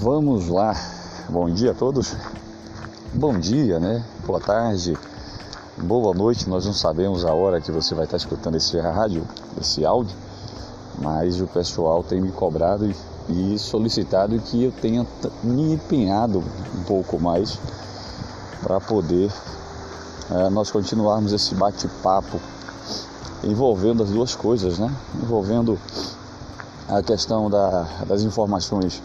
Vamos lá. Bom dia a todos. Bom dia, né? Boa tarde. Boa noite. Nós não sabemos a hora que você vai estar escutando esse rádio, esse áudio, mas o pessoal tem me cobrado e solicitado que eu tenha me empenhado um pouco mais para poder é, nós continuarmos esse bate-papo envolvendo as duas coisas, né? Envolvendo a questão da, das informações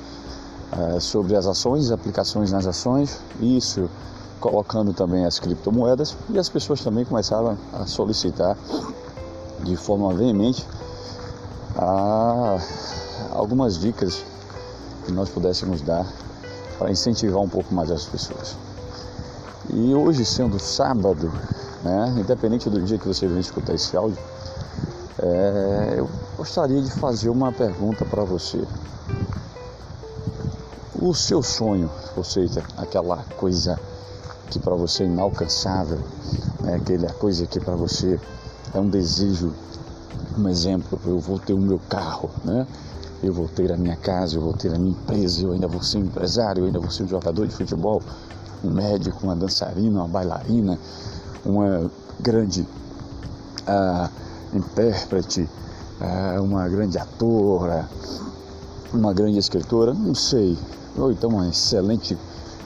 é, sobre as ações, aplicações nas ações, isso colocando também as criptomoedas e as pessoas também começaram a solicitar de forma veemente a, algumas dicas que nós pudéssemos dar para incentivar um pouco mais as pessoas. E hoje, sendo sábado, né, independente do dia que você venha escutar esse áudio, é, eu gostaria de fazer uma pergunta para você. O seu sonho, ou seja, aquela coisa que para você é inalcançável, né, aquela coisa que para você é um desejo, um exemplo, eu vou ter o meu carro, né? eu vou ter a minha casa, eu vou ter a minha empresa, eu ainda vou ser um empresário, eu ainda vou ser um jogador de futebol, um médico, uma dançarina, uma bailarina, uma grande uh, intérprete, uh, uma grande atora, uma grande escritora, não sei, ou então uma excelente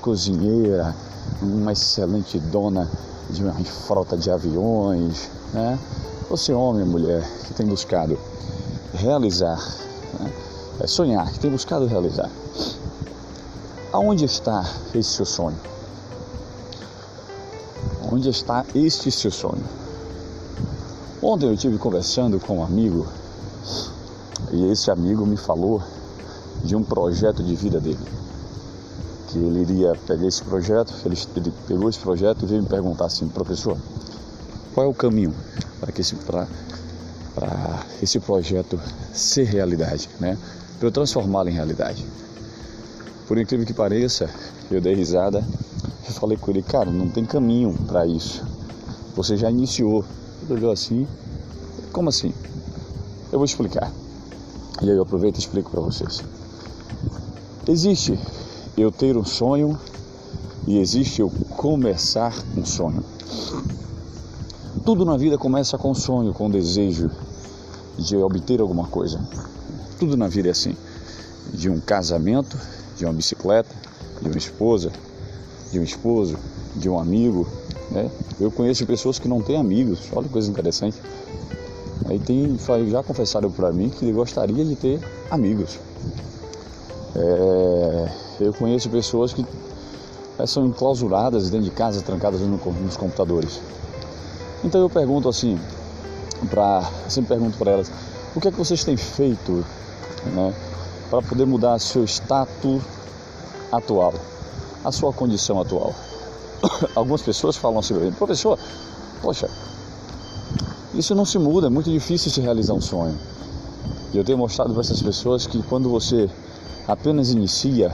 cozinheira, uma excelente dona de uma frota de aviões, né? Você homem ou mulher que tem buscado realizar, né? é sonhar, que tem buscado realizar. Aonde está esse seu sonho? Onde está este seu sonho? Ontem eu estive conversando com um amigo e esse amigo me falou de um projeto de vida dele. Que ele iria pegar esse projeto, ele, pegou esse projeto e veio me perguntar assim, professor, qual é o caminho para que esse, para, para esse projeto ser realidade, né? Para eu transformá-lo em realidade. Por incrível que pareça, eu dei risada eu falei com ele, cara, não tem caminho para isso. Você já iniciou. Ele olhou assim, como assim? Eu vou explicar. E aí eu aproveito e explico para vocês. Existe eu ter um sonho e existe eu começar um sonho. Tudo na vida começa com sonho, com desejo de obter alguma coisa. Tudo na vida é assim. De um casamento, de uma bicicleta, de uma esposa, de um esposo, de um amigo. Né? Eu conheço pessoas que não têm amigos, olha que coisa interessante. Aí tem, já confessaram para mim que gostaria de ter amigos. É, eu conheço pessoas que é, são enclausuradas dentro de casa, trancadas nos computadores. Então eu pergunto assim, pra, sempre pergunto para elas, o que é que vocês têm feito né, para poder mudar seu status atual? a sua condição atual. Algumas pessoas falam assim, professor, poxa, isso não se muda, é muito difícil se realizar um sonho. E eu tenho mostrado para essas pessoas que quando você apenas inicia,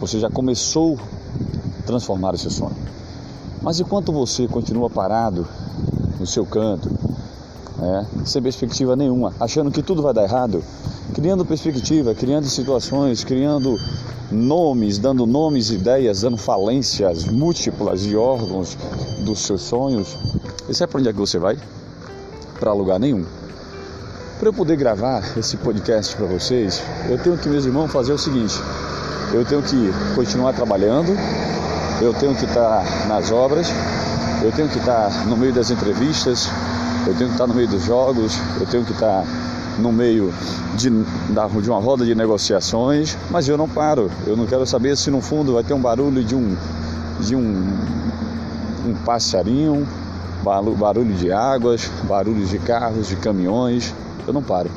você já começou a transformar o seu sonho. Mas enquanto você continua parado no seu canto, né, sem perspectiva nenhuma, achando que tudo vai dar errado, criando perspectiva, criando situações, criando nomes, dando nomes, ideias, dando falências múltiplas de órgãos dos seus sonhos. E sabe para onde é que você vai? Para lugar nenhum. Para eu poder gravar esse podcast para vocês, eu tenho que, meus irmãos, fazer o seguinte: eu tenho que continuar trabalhando, eu tenho que estar nas obras, eu tenho que estar no meio das entrevistas, eu tenho que estar no meio dos jogos, eu tenho que estar no meio de, de uma roda de negociações, mas eu não paro. Eu não quero saber se no fundo vai ter um barulho de um, de um, um passarinho, barulho de águas, barulhos de carros, de caminhões. Eu não paro.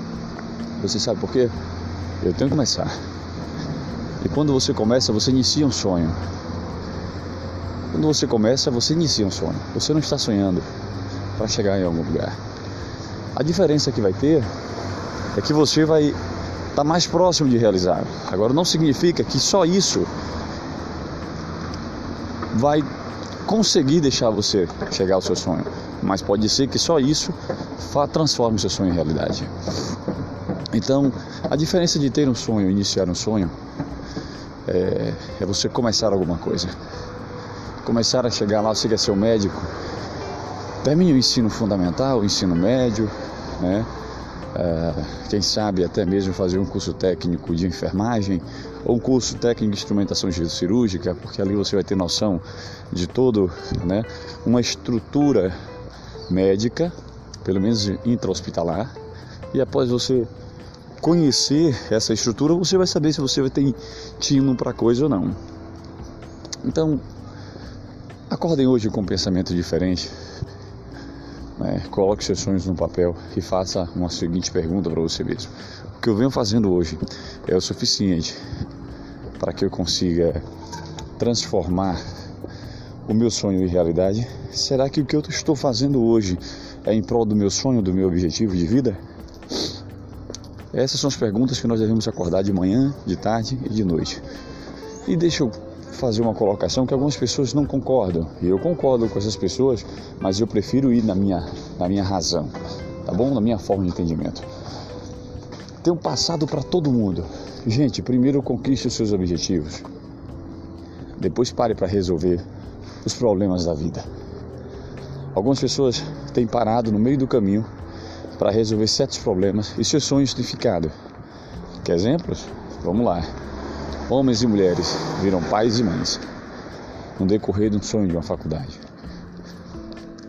Você sabe por quê? Eu tenho que começar. E quando você começa, você inicia um sonho. Quando você começa, você inicia um sonho. Você não está sonhando para chegar em algum lugar. A diferença que vai ter é que você vai estar tá mais próximo de realizar. Agora não significa que só isso vai conseguir deixar você chegar ao seu sonho, mas pode ser que só isso transforme o seu sonho em realidade. Então, a diferença de ter um sonho e iniciar um sonho é, é você começar alguma coisa. Começar a chegar lá, você quer ser um médico, termine o ensino fundamental, o ensino médio, né? Uh, quem sabe até mesmo fazer um curso técnico de enfermagem ou um curso técnico de instrumentação cirúrgica, porque ali você vai ter noção de todo, né, uma estrutura médica, pelo menos intra-hospitalar, e após você conhecer essa estrutura, você vai saber se você ter tino para coisa ou não. Então, acordem hoje com um pensamento diferente. Né? Coloque seus sonhos no papel e faça uma seguinte pergunta para você mesmo: O que eu venho fazendo hoje é o suficiente para que eu consiga transformar o meu sonho em realidade? Será que o que eu estou fazendo hoje é em prol do meu sonho, do meu objetivo de vida? Essas são as perguntas que nós devemos acordar de manhã, de tarde e de noite. E deixa eu fazer uma colocação que algumas pessoas não concordam. E eu concordo com essas pessoas, mas eu prefiro ir na minha, na minha razão, tá bom? Na minha forma de entendimento. Tem um passado para todo mundo. Gente, primeiro conquiste os seus objetivos. Depois pare para resolver os problemas da vida. Algumas pessoas têm parado no meio do caminho para resolver certos problemas e seus sonhos têm ficado. Quer exemplos? Vamos lá. Homens e mulheres viram pais e mães no decorrer de um sonho de uma faculdade.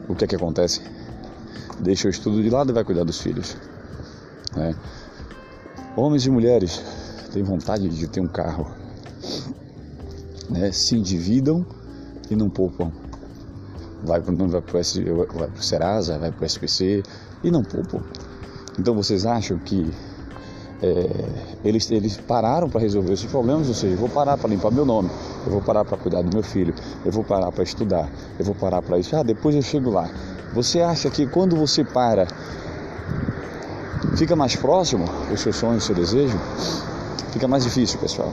O que é que acontece? Deixa o estudo de lado e vai cuidar dos filhos. Né? Homens e mulheres têm vontade de ter um carro, né? se endividam e não poupam. Vai para o Serasa, vai para o SPC e não poupam. Então vocês acham que é, eles, eles pararam para resolver esses problemas, ou seja, eu vou parar para limpar meu nome, eu vou parar para cuidar do meu filho, eu vou parar para estudar, eu vou parar para isso, ah, depois eu chego lá. Você acha que quando você para, fica mais próximo o seu sonho, o seu desejo? Fica mais difícil, pessoal.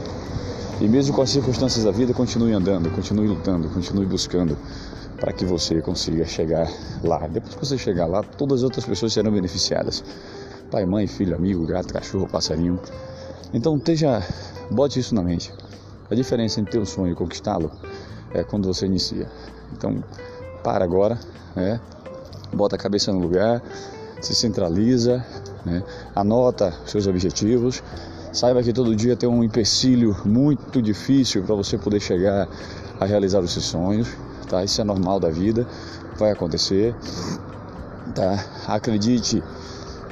E mesmo com as circunstâncias da vida, continue andando, continue lutando, continue buscando para que você consiga chegar lá. Depois que você chegar lá, todas as outras pessoas serão beneficiadas pai, mãe, filho, amigo, gato, cachorro, passarinho. Então esteja, bote isso na mente. A diferença entre ter um sonho e conquistá-lo é quando você inicia. Então para agora, né? bota a cabeça no lugar, se centraliza, né? anota seus objetivos. Saiba que todo dia tem um empecilho muito difícil para você poder chegar a realizar os seus sonhos, tá? Isso é normal da vida, vai acontecer, tá? Acredite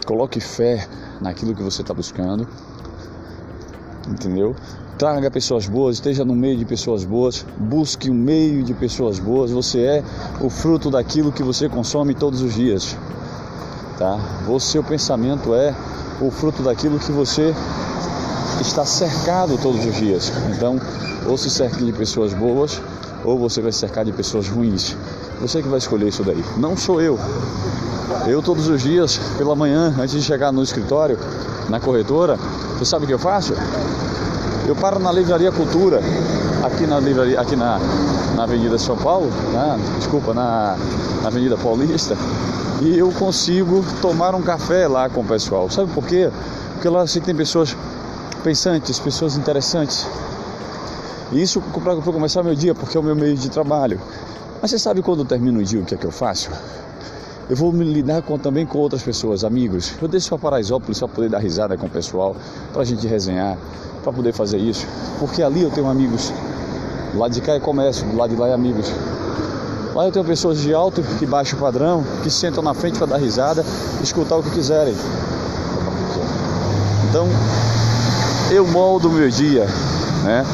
Coloque fé naquilo que você está buscando. Entendeu? Traga pessoas boas, esteja no meio de pessoas boas, busque um meio de pessoas boas. Você é o fruto daquilo que você consome todos os dias. Tá? O seu pensamento é o fruto daquilo que você está cercado todos os dias. Então, ou se cerque de pessoas boas, ou você vai se cercar de pessoas ruins. Você que vai escolher isso daí. Não sou eu. Eu todos os dias, pela manhã, antes de chegar no escritório, na corretora, você sabe o que eu faço? Eu paro na Livraria Cultura, aqui na livraria, aqui na, na Avenida São Paulo, né? desculpa, na, na Avenida Paulista, e eu consigo tomar um café lá com o pessoal. Sabe por quê? Porque lá assim, tem pessoas pensantes, pessoas interessantes. E isso para começar meu dia, porque é o meu meio de trabalho. Mas você sabe quando termino o dia o que é que eu faço? Eu vou me lidar com, também com outras pessoas, amigos. Eu desço para Paraisópolis para poder dar risada com o pessoal, para a gente resenhar, para poder fazer isso. Porque ali eu tenho amigos. Do lado de cá é comércio, do lado de lá é amigos. Lá eu tenho pessoas de alto e baixo padrão que sentam na frente para dar risada, escutar o que quiserem. Então, eu moldo o meu dia, né?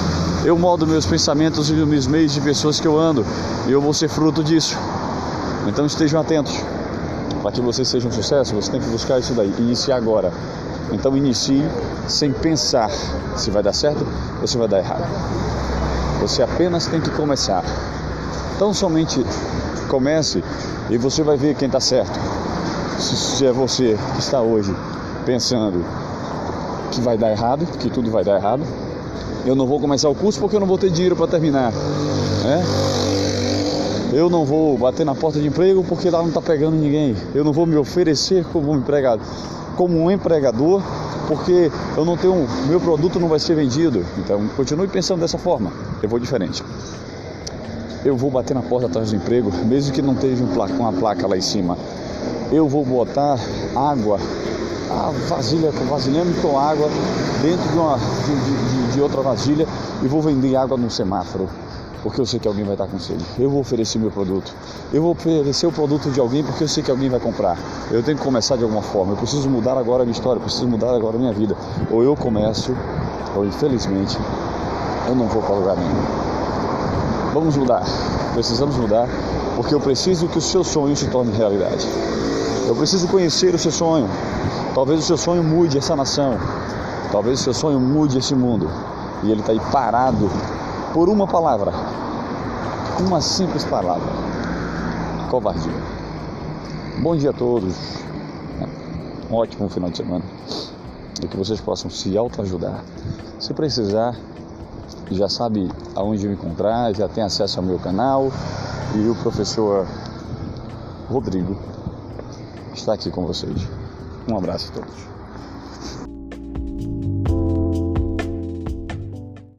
Eu moldo meus pensamentos e meus meios de pessoas que eu ando, e eu vou ser fruto disso. Então estejam atentos. Para que você seja um sucesso, você tem que buscar isso daí, iniciar agora. Então inicie sem pensar se vai dar certo ou se vai dar errado. Você apenas tem que começar. Então somente comece e você vai ver quem está certo. Se é você que está hoje pensando que vai dar errado, que tudo vai dar errado, eu não vou começar o curso porque eu não vou ter dinheiro para terminar. Né? Eu não vou bater na porta de emprego porque lá não está pegando ninguém. Eu não vou me oferecer como empregado. como um empregador, porque eu não tenho, meu produto não vai ser vendido. Então, continue pensando dessa forma. Eu vou diferente. Eu vou bater na porta atrás do emprego, mesmo que não esteja uma placa lá em cima. Eu vou botar água, a vasilha com vasilhame com água dentro de, uma, de, de, de outra vasilha e vou vender água no semáforo porque eu sei que alguém vai estar com sede. Eu vou oferecer meu produto. Eu vou oferecer o produto de alguém porque eu sei que alguém vai comprar. Eu tenho que começar de alguma forma. Eu preciso mudar agora a minha história, eu preciso mudar agora a minha vida. Ou eu começo, ou infelizmente, eu não vou para lugar nenhum. Vamos mudar. Precisamos mudar, porque eu preciso que o seu sonho se torne realidade. Eu preciso conhecer o seu sonho. Talvez o seu sonho mude essa nação. Talvez o seu sonho mude esse mundo. E ele está aí parado por uma palavra. Uma simples palavra. Covardia. Bom dia a todos. Um ótimo final de semana. E que vocês possam se autoajudar. Se precisar, já sabe aonde me encontrar, já tem acesso ao meu canal. E o professor Rodrigo está aqui com vocês. Um abraço a todos.